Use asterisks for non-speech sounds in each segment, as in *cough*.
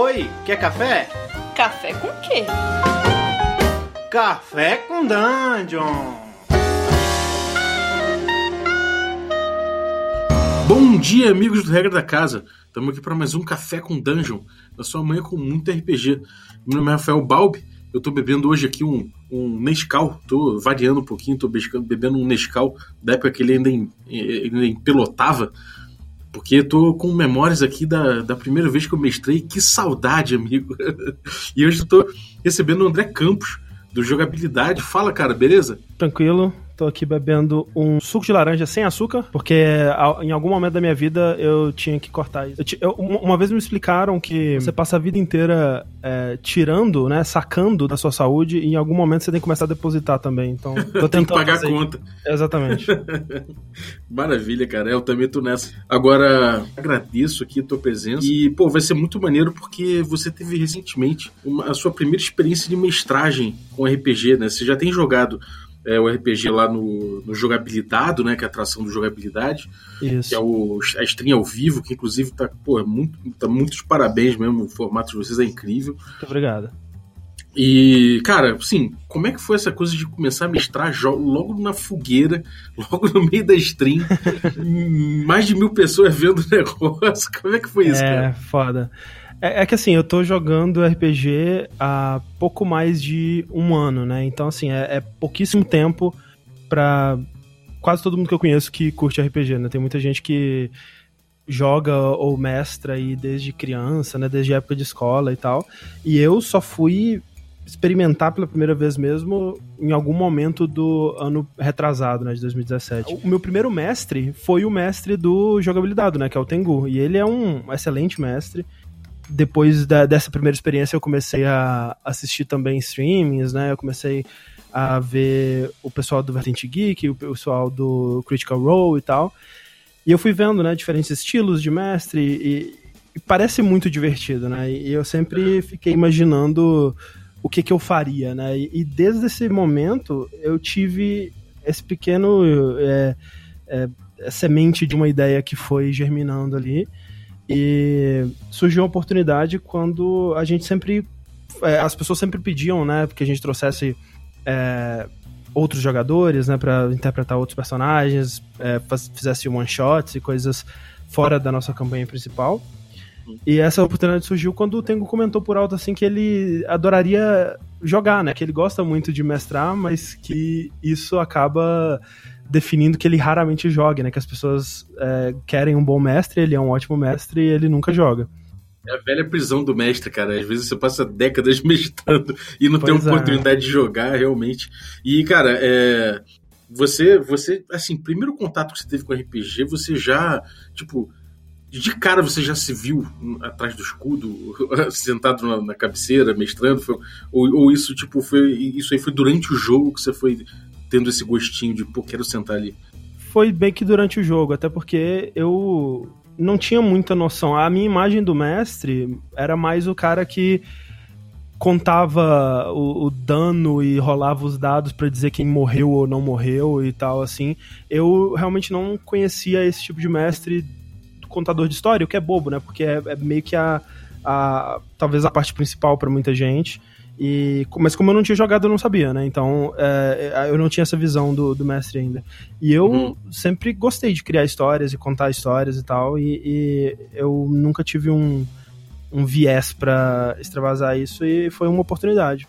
Oi, quer café? Café com quê? Café com Dungeon! Bom dia, amigos do Regra da Casa. Estamos aqui para mais um Café com Dungeon, na sua manhã com muito RPG. Meu nome é Rafael Balbi, eu estou bebendo hoje aqui um, um Nescau, estou variando um pouquinho, estou bebendo um Nescau da época que ele ainda, ainda empelotava, porque estou com memórias aqui da, da primeira vez que eu mestrei. Que saudade, amigo! *laughs* e hoje estou recebendo o André Campos, do Jogabilidade. Fala, cara, beleza? Tranquilo. Tô aqui bebendo um suco de laranja sem açúcar, porque em algum momento da minha vida eu tinha que cortar isso. Eu, uma vez me explicaram que você passa a vida inteira é, tirando, né, sacando da sua saúde, e em algum momento você tem que começar a depositar também. Então, *laughs* tô tem que pagar a conta. Exatamente. *laughs* Maravilha, cara. Eu também tô nessa. Agora, agradeço aqui a tua presença. E, pô, vai ser muito maneiro porque você teve recentemente uma, a sua primeira experiência de mestragem com RPG, né? Você já tem jogado é, o RPG lá no, no Jogabilidade, né? Que é a atração do Jogabilidade. Isso. Que é o, a stream ao vivo, que inclusive tá, pô, é muito, tá muitos parabéns mesmo. O formato de vocês é incrível. Muito obrigado. E, cara, assim, como é que foi essa coisa de começar a mestrar logo na fogueira, *laughs* logo no meio da stream, *laughs* mais de mil pessoas vendo o negócio? Como é que foi isso, é, cara? É, foda. É, é, que assim, eu tô jogando RPG há pouco mais de um ano, né? Então, assim, é, é pouquíssimo tempo pra quase todo mundo que eu conheço que curte RPG, né? Tem muita gente que joga ou mestra aí desde criança, né? Desde época de escola e tal. E eu só fui experimentar pela primeira vez mesmo em algum momento do ano retrasado, né, de 2017. O meu primeiro mestre foi o mestre do jogabilidade, né, que é o Tengu, e ele é um excelente mestre depois da, dessa primeira experiência eu comecei a assistir também streamings, né? Eu comecei a ver o pessoal do Vertente Geek, o pessoal do Critical Role e tal. E eu fui vendo, né, diferentes estilos de mestre e, e parece muito divertido, né? E eu sempre fiquei imaginando o que, que eu faria, né? E, e desde esse momento eu tive esse pequeno é, é, semente de uma ideia que foi germinando ali. E surgiu uma oportunidade quando a gente sempre. É, as pessoas sempre pediam, né, que a gente trouxesse é, outros jogadores, né, para interpretar outros personagens, é, fizesse one-shots e coisas fora da nossa campanha principal. E essa oportunidade surgiu quando o Tengo comentou por alto assim que ele adoraria jogar, né? Que ele gosta muito de mestrar, mas que isso acaba definindo que ele raramente joga, né? Que as pessoas é, querem um bom mestre, ele é um ótimo mestre e ele nunca joga. É a velha prisão do mestre, cara. Às vezes você passa décadas *laughs* mestrando e não pois tem é. oportunidade de jogar, realmente. E, cara, é... você, você, assim, primeiro contato que você teve com RPG, você já, tipo, de cara você já se viu atrás do escudo, *laughs* sentado na, na cabeceira, mestrando? Foi, ou, ou, isso, tipo, foi. Isso aí foi durante o jogo que você foi tendo esse gostinho de, pô, quero sentar ali? Foi bem que durante o jogo, até porque eu não tinha muita noção. A minha imagem do mestre era mais o cara que contava o, o dano e rolava os dados para dizer quem morreu ou não morreu e tal, assim. Eu realmente não conhecia esse tipo de mestre contador de história, o que é bobo, né? Porque é, é meio que a, a talvez a parte principal para muita gente. E, mas como eu não tinha jogado, eu não sabia, né? Então é, é, eu não tinha essa visão do, do mestre ainda. E eu uhum. sempre gostei de criar histórias e contar histórias e tal, e, e eu nunca tive um, um viés para extravasar isso e foi uma oportunidade.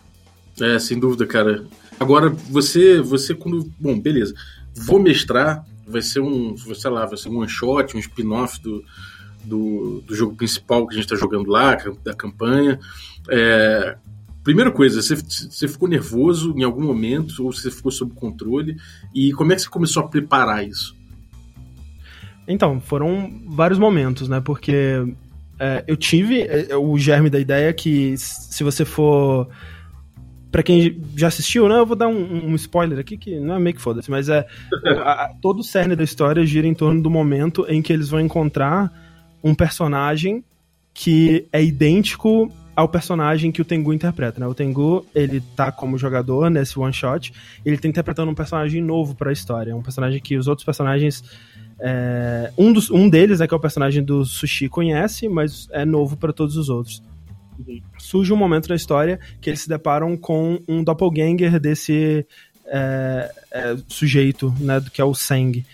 É, sem dúvida, cara. Agora, você, você quando. Bom, beleza. Vou mestrar, vai ser um, sei lá, vai ser um one shot, um spin-off do, do, do, jogo principal que a gente está jogando lá, da campanha. É, Primeira coisa, você, você ficou nervoso em algum momento ou você ficou sob controle? E como é que você começou a preparar isso? Então, foram vários momentos, né? Porque é, eu tive é, o germe da ideia que se você for para quem já assistiu, né, eu vou dar um, um, spoiler aqui que não é meio que foda-se, mas é a, a, todo o cerne da história gira em torno do momento em que eles vão encontrar um personagem que é idêntico ao personagem que o Tengu interpreta, né? O Tengu, ele tá como jogador nesse one shot, ele tá interpretando um personagem novo para a história, um personagem que os outros personagens é, um, dos, um deles, né, que é o personagem do Sushi, conhece, mas é novo para todos os outros. surge um momento na história que eles se deparam com um doppelganger desse é, é, sujeito, né, que é o Seng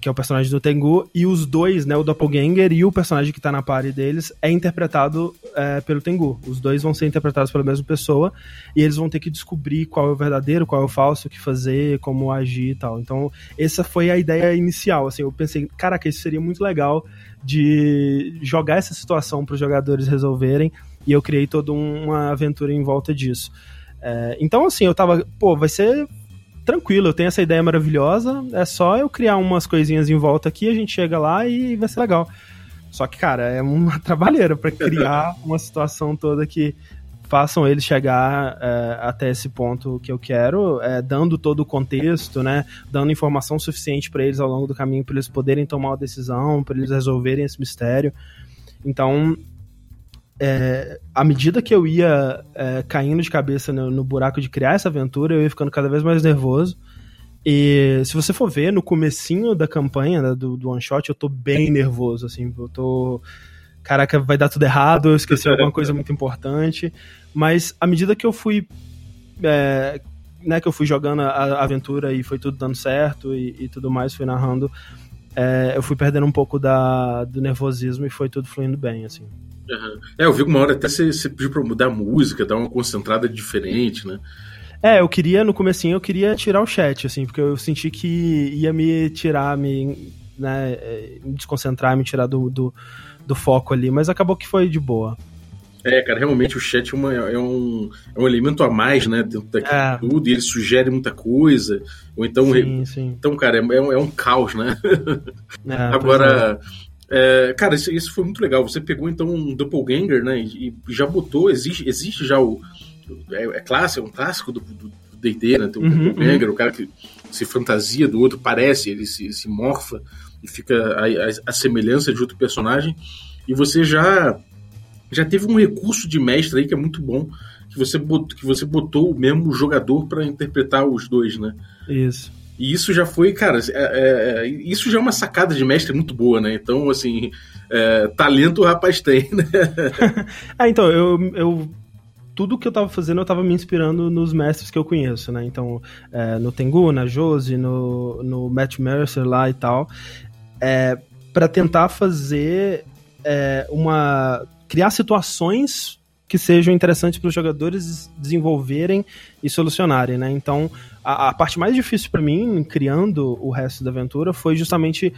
que é o personagem do Tengu, e os dois, né, o Doppelganger e o personagem que tá na party deles, é interpretado é, pelo Tengu. Os dois vão ser interpretados pela mesma pessoa, e eles vão ter que descobrir qual é o verdadeiro, qual é o falso, o que fazer, como agir e tal. Então, essa foi a ideia inicial, assim, eu pensei, caraca, isso seria muito legal de jogar essa situação para os jogadores resolverem, e eu criei toda uma aventura em volta disso. É, então, assim, eu tava, pô, vai ser tranquilo, eu tenho essa ideia maravilhosa, é só eu criar umas coisinhas em volta aqui, a gente chega lá e vai ser legal. Só que, cara, é uma *laughs* trabalheira para criar *laughs* uma situação toda que façam eles chegar é, até esse ponto que eu quero, é, dando todo o contexto, né, dando informação suficiente para eles ao longo do caminho para eles poderem tomar uma decisão, para eles resolverem esse mistério. Então, é, à medida que eu ia é, caindo de cabeça no, no, buraco de criar essa aventura, eu ia ficando cada vez mais nervoso. E se você for ver, no comecinho da campanha, né, do, do one shot, eu tô bem nervoso, assim, eu tô... Caraca, vai dar tudo errado, eu esqueci alguma coisa muito importante. Mas à medida que eu fui... É, né, que eu fui jogando a, aventura e foi tudo dando certo e, e tudo mais, fui narrando, é, eu fui perdendo um pouco da, do nervosismo e foi tudo fluindo bem, assim. Uhum. É, eu vi uma hora até você, você pediu pra mudar a música, dar uma concentrada diferente, né? É, eu queria, no comecinho, eu queria tirar o chat, assim, porque eu senti que ia me tirar, me, né, me desconcentrar, me tirar do, do, do foco ali, mas acabou que foi de boa. É, cara, realmente o chat é, uma, é, um, é um elemento a mais, né, dentro daquilo é. tudo, e ele sugere muita coisa, ou então... Sim, sim. Então, cara, é, é, um, é um caos, né? É, *laughs* Agora, é, cara, isso, isso, foi muito legal. Você pegou então um doppelganger, né? E, e já botou, existe, existe já o. É, é clássico, é um clássico do DD, né? Tem um uhum, doppelganger, uhum. o cara que se fantasia do outro, parece, ele se, se morfa e fica a, a, a, semelhança de outro personagem. E você já já teve um recurso de mestre aí que é muito bom, que você botou, que você botou o mesmo jogador para interpretar os dois, né? Isso. E isso já foi, cara, é, é, é, isso já é uma sacada de mestre muito boa, né? Então, assim, é, talento o rapaz tem, né? *laughs* é, então, eu, eu tudo que eu tava fazendo, eu tava me inspirando nos mestres que eu conheço, né? Então, é, no Tengu, na Josie, no, no Matt Mercer lá e tal, é, para tentar fazer é, uma. criar situações que sejam interessantes para os jogadores desenvolverem e solucionarem, né? Então, a, a parte mais difícil para mim, criando o resto da aventura, foi justamente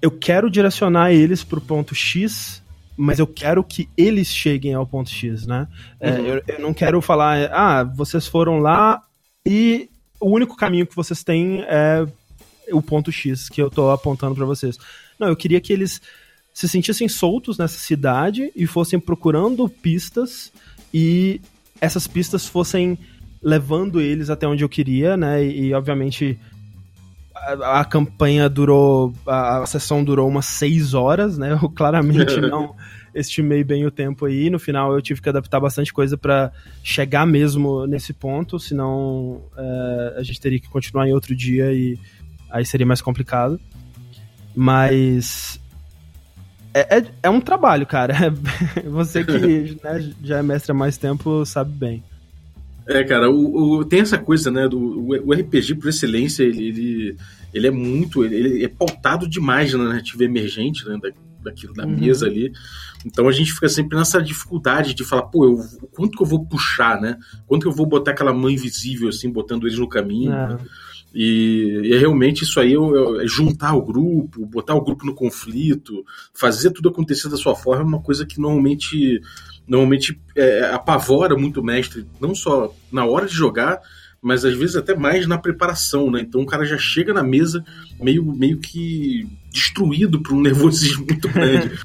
eu quero direcionar eles para o ponto X, mas eu quero que eles cheguem ao ponto X, né? É, uhum. eu, eu, não quero falar, ah, vocês foram lá e o único caminho que vocês têm é o ponto X que eu estou apontando para vocês. Não, eu queria que eles se sentissem soltos nessa cidade e fossem procurando pistas e essas pistas fossem levando eles até onde eu queria, né? E, e obviamente a, a, campanha durou, a, a, sessão durou umas seis horas, né? *laughs* Eu claramente não estimei bem o tempo aí. No final eu tive que adaptar bastante coisa para chegar mesmo nesse ponto, senão é, a gente teria que continuar em outro dia e aí seria mais complicado. Mas é, é, é um trabalho, cara. *laughs* Você que *laughs* né, já é mestre há mais tempo sabe bem. É, cara, o, o, tem essa coisa, né? Do, o, RPG, por excelência, ele, ele, ele é muito. Ele, ele, é pautado demais na narrativa emergente, né? Da, daquilo da uhum. mesa ali. Então a gente fica sempre nessa dificuldade de falar, pô, eu, quanto que eu vou puxar, né? Quanto que eu vou botar aquela mão invisível, assim, botando eles no caminho. É. Né? E, e, é realmente isso aí é juntar o grupo, botar o grupo no conflito, fazer tudo acontecer da sua forma é uma coisa que normalmente normalmente é, apavora muito o mestre, não só na hora de jogar, mas às vezes até mais na preparação, né? Então o cara já chega na mesa meio, meio que destruído por um *laughs* nervosismo muito grande.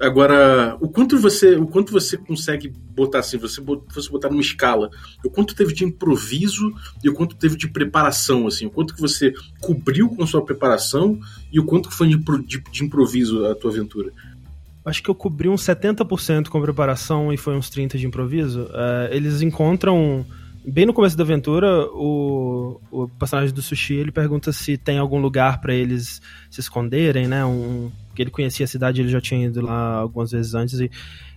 Agora, o quanto você, o quanto você consegue botar assim, você, você botar numa escala, o quanto teve de improviso e o quanto teve de preparação, assim, o quanto que você cobriu com a sua preparação e o quanto que foi de, de, de improviso a tua aventura? Acho que eu cobri uns 70% com preparação e foi uns 30% de improviso. Uh, eles encontram bem no começo da aventura, o, o personagem do Sushi ele pergunta se tem algum lugar para eles se esconderem, né? Um, que ele conhecia a cidade, ele já tinha ido lá algumas vezes antes e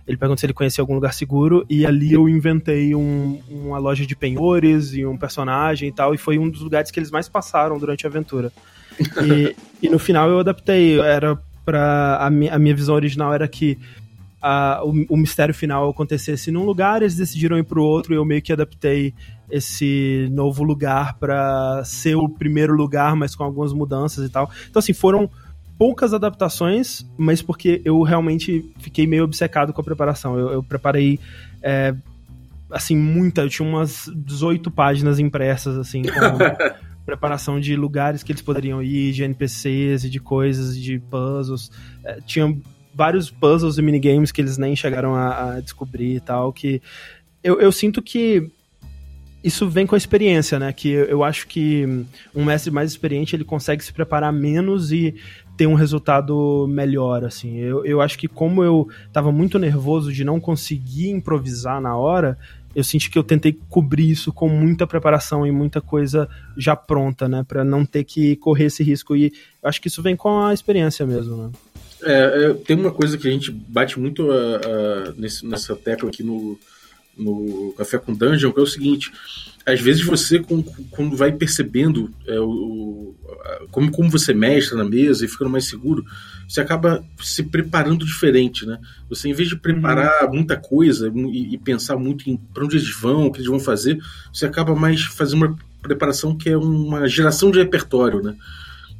ele perguntou se ele conhecia algum lugar seguro e ali eu inventei um, uma loja de penhores e um personagem e tal e foi um dos lugares que eles mais passaram durante a aventura. E, e no final eu adaptei, era para a, mi a minha visão original era que a, o, o, mistério final acontecesse num lugar, eles decidiram ir pro outro e eu meio que adaptei esse novo lugar para ser o primeiro lugar, mas com algumas mudanças e tal. Então, assim, foram poucas adaptações, mas porque eu realmente fiquei meio obcecado com a preparação. Eu, eu preparei. É, assim, muita. Eu tinha umas 18 páginas impressas, assim, com *laughs* preparação de lugares que eles poderiam ir, de NPCs e de coisas, de puzzles. É, tinha vários puzzles e minigames que eles nem chegaram a, a descobrir e tal, que eu, eu sinto que isso vem com a experiência, né? Que eu acho que um mestre mais experiente ele consegue se preparar menos e ter um resultado melhor, assim. Eu, eu acho que como eu tava muito nervoso de não conseguir improvisar na hora, eu senti que eu tentei cobrir isso com muita preparação e muita coisa já pronta, né? Pra não ter que correr esse risco. E acho que isso vem com a experiência mesmo, né? É, é, tem uma coisa que a gente bate muito uh, uh, nesse, nessa tecla aqui no, no Café com Dungeon, que é o seguinte: às vezes você, quando vai percebendo é, o, como, como você mestra na mesa e ficando mais seguro, você acaba se preparando diferente, né? Você, em vez de preparar uhum. muita coisa e, e, pensar muito em para onde eles vão, o que eles vão fazer, você acaba mais fazendo uma preparação que é uma geração de repertório, né?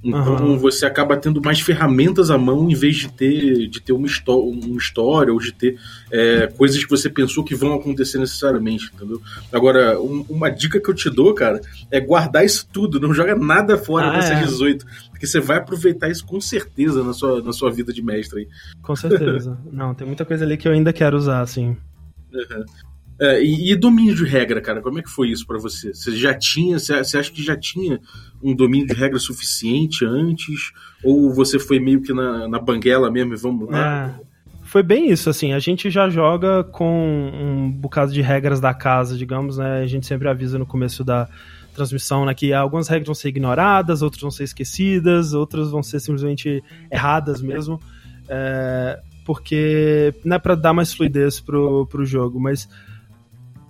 Então uhum. você acaba tendo mais ferramentas à mão em vez de ter, de ter uma, uma história ou de ter é, coisas que você pensou que vão acontecer necessariamente, entendeu? Agora, um, uma dica que eu te dou, cara, é guardar isso tudo, não joga nada fora ah, dessas é. 18, porque você vai aproveitar isso com certeza na sua, na sua vida de mestre aí. Com certeza. *laughs* não, tem muita coisa ali que eu ainda quero usar, assim. Uhum. É, e, e, domínio de regra, cara, como é que foi isso para você? Você já tinha, você, acha que já tinha um domínio de regra suficiente antes? Ou você foi meio que na, na banguela mesmo e vamos lá? É, foi bem isso, assim, a gente já joga com um bocado de regras da casa, digamos, né? A gente sempre avisa no começo da transmissão né, que algumas regras vão ser ignoradas, outras vão ser esquecidas, outras vão ser simplesmente erradas mesmo. É, porque não é para dar mais fluidez pro, pro jogo, mas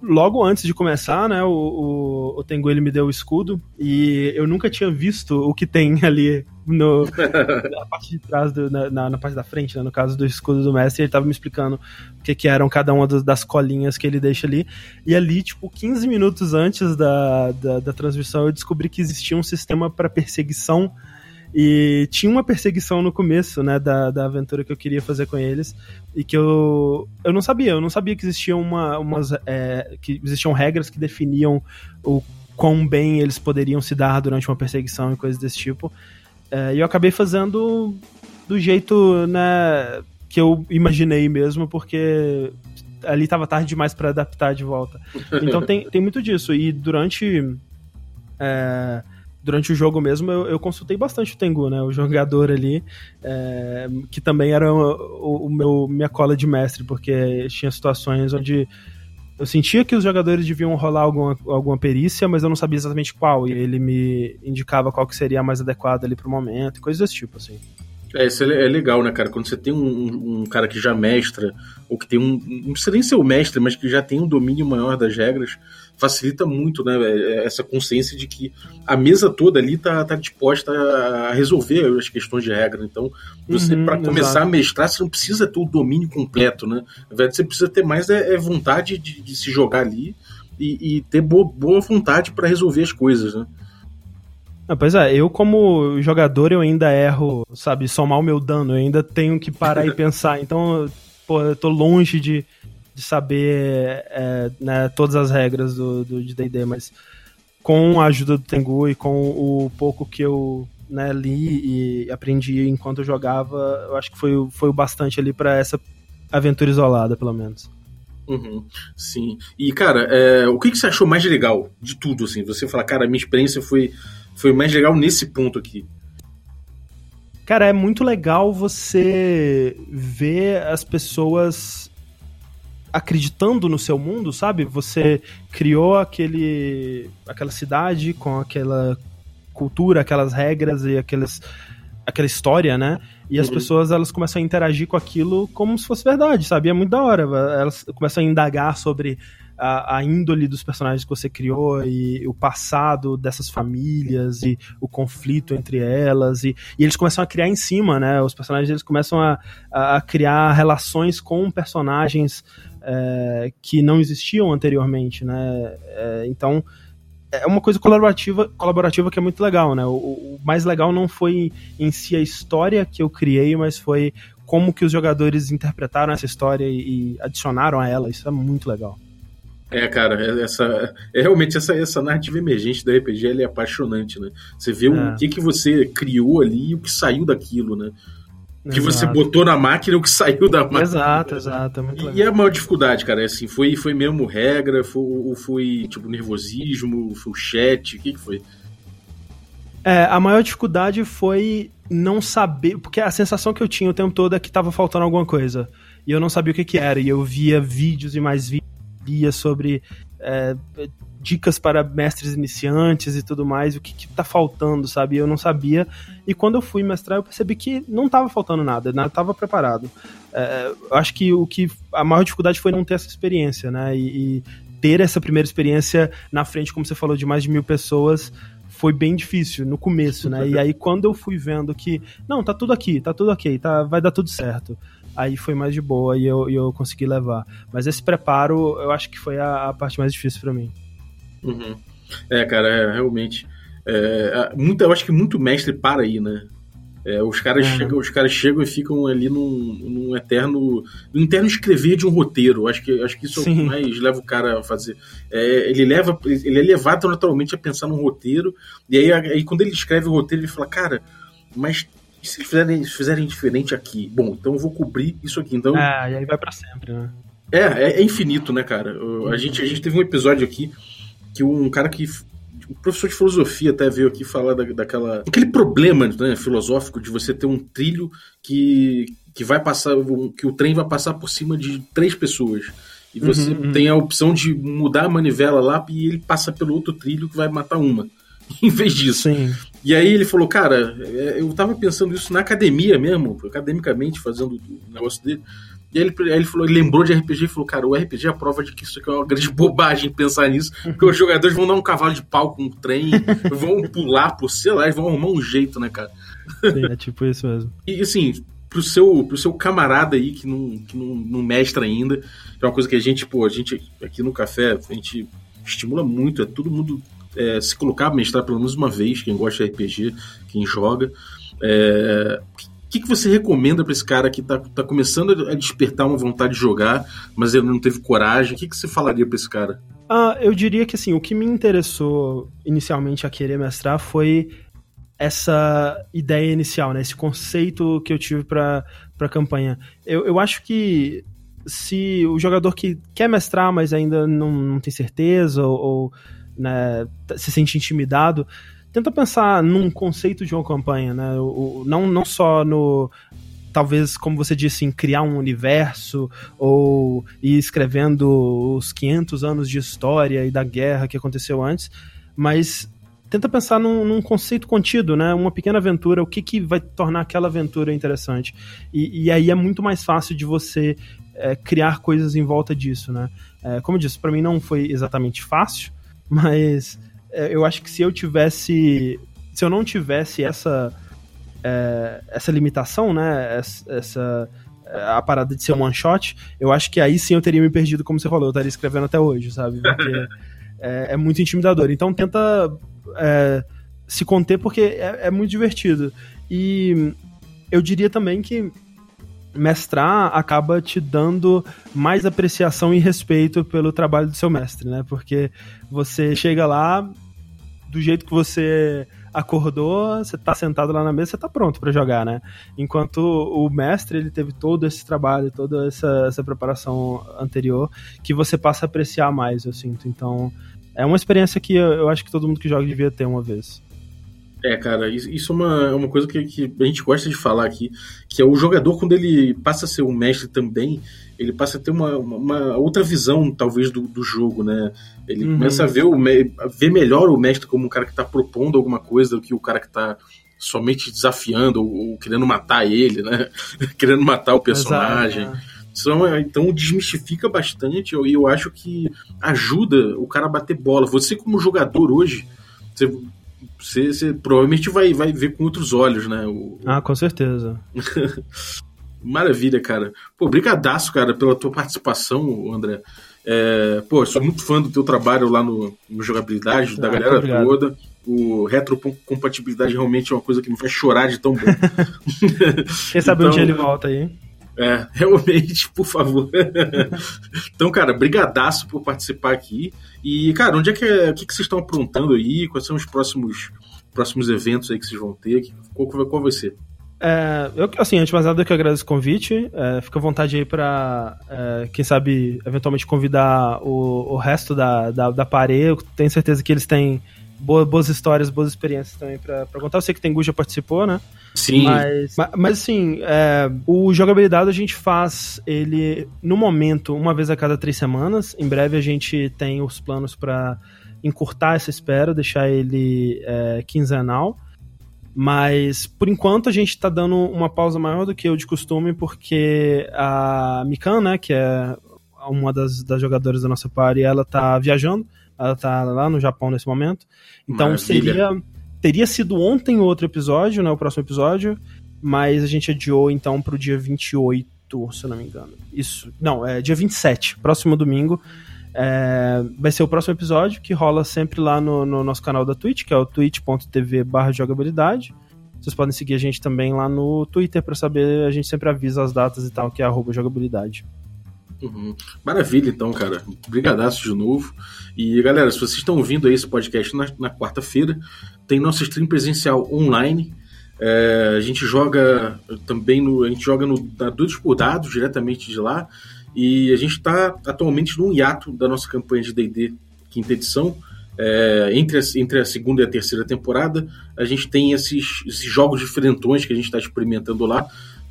logo antes de começar, né, o, o, o Tengu ele me deu o escudo e eu nunca tinha visto o que tem *laughs* ali no, na parte de trás, do, na, na, parte da frente, né, no caso do escudo do mestre, ele tava me explicando o que, que eram cada uma das colinhas que ele deixa ali. E ali, tipo, 15 minutos antes da, da, da transmissão, eu descobri que existia um sistema para perseguição e tinha uma perseguição no começo, né, da, da aventura que eu queria fazer com eles. E que eu. Eu não sabia, eu não sabia que existiam uma, umas. É, que existiam regras que definiam o quão bem eles poderiam se dar durante uma perseguição e coisas desse tipo. É, e eu acabei fazendo do jeito, né, que eu imaginei mesmo, porque ali estava tarde demais para adaptar de volta. Então tem, tem muito disso. E durante. É, durante o jogo mesmo, eu, eu, consultei bastante o Tengu, né? O jogador ali, é, que também era o, o, meu, minha cola de mestre, porque tinha situações onde eu sentia que os jogadores deviam rolar alguma, alguma perícia, mas eu não sabia exatamente qual, e ele me indicava qual que seria a mais adequada ali pro momento, coisas desse tipo, assim. É, isso é, é legal, né, cara? Quando você tem um, um, cara que já mestra, ou que tem um. Não precisa nem ser o mestre, mas que já tem um domínio maior das regras, facilita muito, né? É, é, essa consciência de que a mesa toda ali tá, tá disposta a resolver as questões de regra. Então, você, uhum, para começar exato. a mestrar, você não precisa ter o domínio completo, né? Na verdade, você precisa ter mais é, é vontade de, de, se jogar ali e, e ter boa, boa vontade para resolver as coisas, né? Ah, pois é, eu como jogador eu ainda erro, sabe, somar o meu dano, eu ainda tenho que parar e *laughs* pensar. Então, pô, eu tô longe de, de saber é, né, todas as regras do, do de D&D, mas com a ajuda do Tengu e com o pouco que eu né, li e aprendi enquanto eu jogava, eu acho que foi, foi o bastante ali para essa aventura isolada, pelo menos. Uhum, sim. E, cara, é, o que, que você achou mais legal de tudo, assim? Você fala, cara, minha experiência foi foi mais legal nesse ponto aqui. Cara, é muito legal você ver as pessoas acreditando no seu mundo, sabe? Você criou aquele aquela cidade com aquela cultura, aquelas regras e aqueles aquela história, né? E as uhum. pessoas elas começam a interagir com aquilo como se fosse verdade, sabe? E é muito da hora. Elas começam a indagar sobre a, a, índole dos personagens que você criou e o passado dessas famílias e o conflito entre elas e, e eles começam a criar em cima, né? Os personagens eles começam a, a criar relações com personagens é, que não existiam anteriormente, né? É, então é uma coisa colaborativa, colaborativa que é muito legal, né? O, o, mais legal não foi em si a história que eu criei, mas foi como que os jogadores interpretaram essa história e, e adicionaram a ela. Isso é muito legal. É, cara, é, essa, é, realmente essa, essa narrativa emergente do RPG é apaixonante, né? Você vê é. o que, que você criou ali e o que saiu daquilo, né? O que você botou na máquina e o que saiu da máquina. Exato, exato. É e, a maior dificuldade, cara, é assim, foi, foi mesmo regra, foi, foi tipo nervosismo, foi o chat, o que, que foi? É, a maior dificuldade foi não saber, porque a sensação que eu tinha o tempo todo é que tava faltando alguma coisa. E eu não sabia o que, que era. E eu via vídeos e mais vídeos lia sobre é, dicas para mestres iniciantes e tudo mais, o que, que tá faltando, sabe? Eu não sabia. E quando eu fui mestrar, eu percebi que não estava faltando nada, nada estava preparado. É, eu acho que o que a maior dificuldade foi não ter essa experiência, né? E, e ter essa primeira experiência na frente, como você falou, de mais de mil pessoas, foi bem difícil no começo, né? E aí quando eu fui vendo que, não, tá tudo aqui, tá tudo ok, tá, vai dar tudo certo aí foi mais de boa e eu, e eu consegui levar. Mas esse preparo, eu acho que foi a, a parte mais difícil para mim. Uhum. É, cara, é, realmente. É, muito, eu acho que muito mestre para aí, né? É, os, caras é. chegam, os caras chegam e ficam ali num, num eterno. num eterno escrever de um roteiro. Acho que, acho que isso Sim. é o que mais leva o cara a fazer. É, ele leva. Ele é levado naturalmente a pensar num roteiro. E aí, aí quando ele escreve o roteiro, ele fala, cara, mas e se fizerem, fizerem diferente aqui? Bom, então eu vou cobrir isso aqui. Então, ah, e aí vai para sempre, né? É, é, é, infinito, né, cara? A gente, a gente teve um episódio aqui que um cara que. Um professor de filosofia até veio aqui falar da, daquela. aquele problema né, filosófico de você ter um trilho que, que vai passar. que o trem vai passar por cima de três pessoas. E você uhum, uhum. tem a opção de mudar a manivela lá e ele passa pelo outro trilho que vai matar uma. *laughs* em vez disso. Sim. E aí ele falou, cara, é, eu tava pensando isso na academia mesmo, academicamente, fazendo o negócio dele. E aí ele, aí ele falou, ele lembrou de RPG e falou, cara, o RPG é a prova de que isso aqui é uma grande *laughs* bobagem pensar nisso, porque os jogadores vão dar um cavalo de pau com um trem, *laughs* vão pular por, sei lá, vão arrumar um jeito, né, cara? Sim, é tipo isso mesmo. E assim, pro seu, pro seu camarada aí que não, que não, não mestra ainda, é uma coisa que a gente, pô, a gente aqui no café, a gente estimula muito, é todo mundo é, se colocar a mestrar pelo menos uma vez, quem gosta de RPG, quem joga. É, o que, que você recomenda para esse cara que está tá começando a despertar uma vontade de jogar, mas ele não teve coragem? O que, que você falaria para esse cara? Ah, eu diria que assim, o que me interessou inicialmente a querer mestrar foi essa ideia inicial, né? Esse conceito que eu tive para a campanha. Eu, eu acho que se o jogador que quer mestrar, mas ainda não, não tem certeza, ou, ou né, se sente intimidado, tenta pensar num conceito de uma campanha, né? O, não, não só no. Talvez, como você disse, em criar um universo ou ir escrevendo os 500 anos de história e da guerra que aconteceu antes, mas tenta pensar num, num, conceito contido, né? Uma pequena aventura, o que, que vai tornar aquela aventura interessante. E, e aí é muito mais fácil de você é, criar coisas em volta disso, né? É, como eu disse, para mim não foi exatamente fácil, mas é, eu acho que se eu tivesse. Se eu não tivesse essa. É, essa limitação, né? Essa, é, a parada de ser um one shot, eu acho que aí sim eu teria me perdido, como você falou, eu estaria escrevendo até hoje, sabe? Porque é, é, muito intimidador. Então tenta é, se conter porque é, é muito divertido. E eu diria também que mestrar acaba te dando mais apreciação e respeito pelo trabalho do seu mestre, né? Porque você chega lá do jeito que você acordou, você tá sentado lá na mesa, você tá pronto para jogar, né? Enquanto o mestre, ele teve todo esse trabalho, toda essa, essa preparação anterior, que você passa a apreciar mais, eu sinto. Então, é uma experiência que eu, eu acho que todo mundo que joga devia ter uma vez. É, cara, isso é uma, é uma coisa que, que, a gente gosta de falar aqui, que é o jogador, quando ele passa a ser um mestre também, ele passa a ter uma, uma outra visão, talvez, do, do jogo, né? Ele uhum. começa a ver, o, a ver melhor o mestre como um cara que está propondo alguma coisa do que o cara que está somente desafiando ou, ou, querendo matar ele, né? *laughs* querendo matar o personagem. Exato, então, então desmistifica bastante e eu, eu acho que ajuda o cara a bater bola. Você como jogador hoje, você, você, você, provavelmente vai, vai ver com outros olhos, né? O... Ah, com certeza. *laughs* Maravilha, cara. Pô, brigadaço, cara, pela tua participação, André. É, pô, sou muito fã do teu trabalho lá no, no Jogabilidade, ah, da galera obrigado. toda. O retrocompatibilidade realmente é uma coisa que me faz chorar de tão bom. *laughs* Quem sabe então, um dia ele volta aí. É, *laughs* realmente, por favor. *laughs* então, cara, brigadaço por participar aqui. E, cara, onde é que é, o que, que vocês estão aprontando aí? Quais são os próximos, próximos eventos aí que vocês vão ter? Qual, qual vai ser? É, eu, assim, antes de mais nada, eu que agradeço o convite. É, fica à vontade aí pra, é, quem sabe, eventualmente convidar o, o resto da, da, da. Eu tenho certeza que eles têm boas, boas histórias, boas experiências também pra, pra contar. Eu sei que tem já participou, né? Sim. Mas, mas, assim, é, o jogabilidade a gente faz ele, no momento, uma vez a cada três semanas. Em breve a gente tem os planos para encurtar essa espera, deixar ele é, quinzenal. Mas, por enquanto, a gente está dando uma pausa maior do que eu de costume, porque a Mikan, né, que é uma das, das jogadoras da nossa party, ela tá viajando, ela tá lá no Japão nesse momento. Então Maravilha. seria teria sido ontem o outro episódio, né, o próximo episódio, mas a gente adiou então pro dia 28, se eu não me engano. Isso, não, é dia 27, próximo domingo. É, vai ser o próximo episódio, que rola sempre lá no, no nosso canal da Twitch, que é o twitch.tv barra jogabilidade. Vocês podem seguir a gente também lá no Twitter para saber, a gente sempre avisa as datas e tal, que é arroba jogabilidade. Uhum. Maravilha, então, cara. Brigadaço de novo. E, galera, se vocês estão ouvindo aí esse podcast na, na quarta-feira, tem nosso stream presencial online. É, a gente joga também no. A gente joga no, Dudes por Dados, diretamente de lá. E a gente está atualmente num hiato da nossa campanha de DD quinta edição. É, entre, a, entre a segunda e a terceira temporada, a gente tem esses, esses jogos diferentões que a gente está experimentando lá.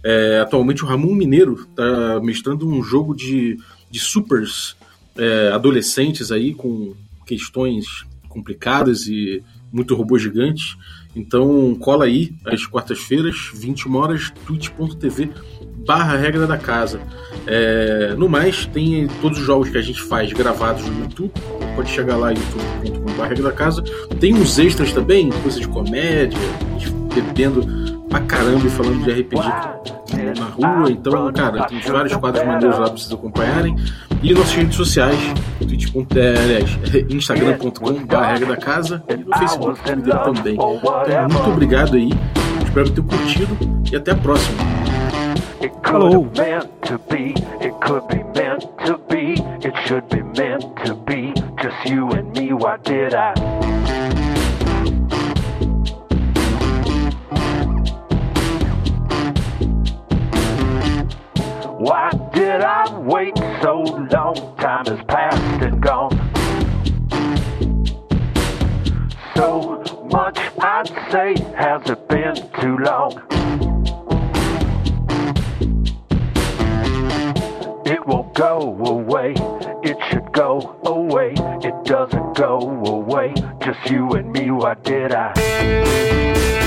É, atualmente o Ramon Mineiro está mestrando um jogo de, de supers é, adolescentes aí com questões complicadas e muito robô gigante. Então cola aí às quartas-feiras, 21 horas, twitch.tv barra regra da casa. É, no mais, tem todos os jogos que a gente faz gravados no YouTube. Pode chegar lá, youtube.com.br regra da casa. Tem uns extras também, coisas de comédia, bebendo pra caramba e falando de RPG na rua. Então, cara, tem vários quadros maneiros lá pra vocês acompanharem. E nossas redes sociais, twitch.tv, *laughs* instagram.com.br regra da casa e no Facebook Twitter também. Então, muito obrigado aí. Espero ter curtido e até a próxima. Could did I wait so long? Time has passed and gone. So much I'd say, has it been too long? It will go away. It should go away. It doesn't go away. Just you and me, why did I?